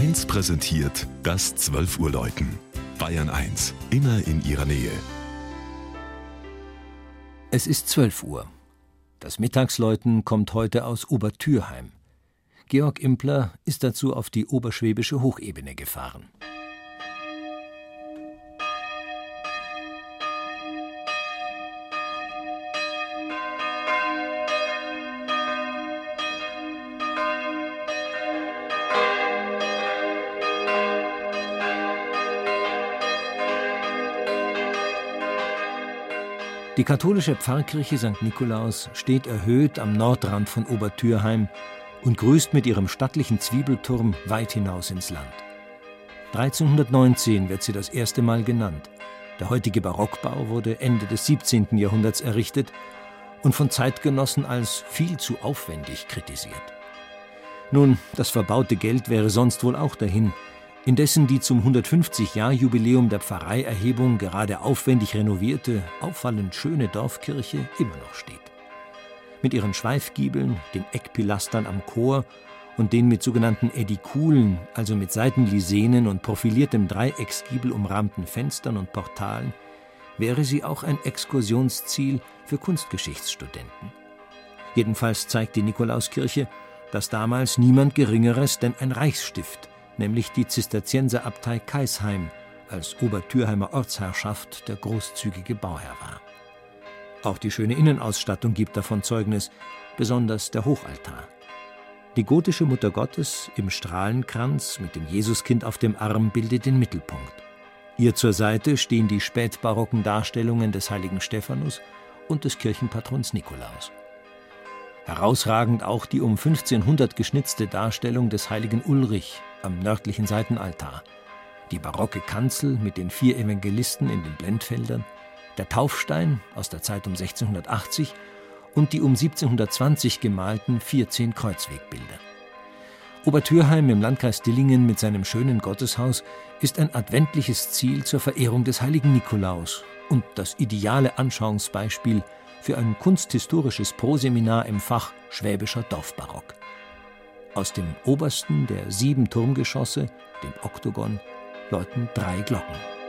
1 präsentiert das 12 Uhr Läuten. Bayern 1, immer in ihrer Nähe. Es ist 12 Uhr. Das Mittagsläuten kommt heute aus Obertürheim. Georg Impler ist dazu auf die oberschwäbische Hochebene gefahren. Die katholische Pfarrkirche St. Nikolaus steht erhöht am Nordrand von Obertürheim und grüßt mit ihrem stattlichen Zwiebelturm weit hinaus ins Land. 1319 wird sie das erste Mal genannt. Der heutige Barockbau wurde Ende des 17. Jahrhunderts errichtet und von Zeitgenossen als viel zu aufwendig kritisiert. Nun, das verbaute Geld wäre sonst wohl auch dahin, indessen die zum 150-Jahr-Jubiläum der Pfarreierhebung gerade aufwendig renovierte, auffallend schöne Dorfkirche immer noch steht. Mit ihren Schweifgiebeln, den Eckpilastern am Chor und den mit sogenannten Ädikulen, also mit Seitenlisenen und profiliertem Dreiecksgiebel umrahmten Fenstern und Portalen, wäre sie auch ein Exkursionsziel für Kunstgeschichtsstudenten. Jedenfalls zeigt die Nikolauskirche, dass damals niemand Geringeres denn ein Reichsstift nämlich die Zisterzienserabtei Kaisheim, als Obertürheimer Ortsherrschaft der großzügige Bauherr war. Auch die schöne Innenausstattung gibt davon Zeugnis, besonders der Hochaltar. Die gotische Mutter Gottes im Strahlenkranz mit dem Jesuskind auf dem Arm bildet den Mittelpunkt. Ihr zur Seite stehen die spätbarocken Darstellungen des heiligen Stephanus und des Kirchenpatrons Nikolaus. Herausragend auch die um 1500 geschnitzte Darstellung des heiligen Ulrich am nördlichen Seitenaltar, die barocke Kanzel mit den vier Evangelisten in den Blendfeldern, der Taufstein aus der Zeit um 1680 und die um 1720 gemalten 14 Kreuzwegbilder. Obertürheim im Landkreis Dillingen mit seinem schönen Gotteshaus ist ein adventliches Ziel zur Verehrung des heiligen Nikolaus und das ideale Anschauungsbeispiel für ein kunsthistorisches Proseminar im Fach Schwäbischer Dorfbarock. Aus dem obersten der sieben Turmgeschosse, dem Oktogon, läuten drei Glocken.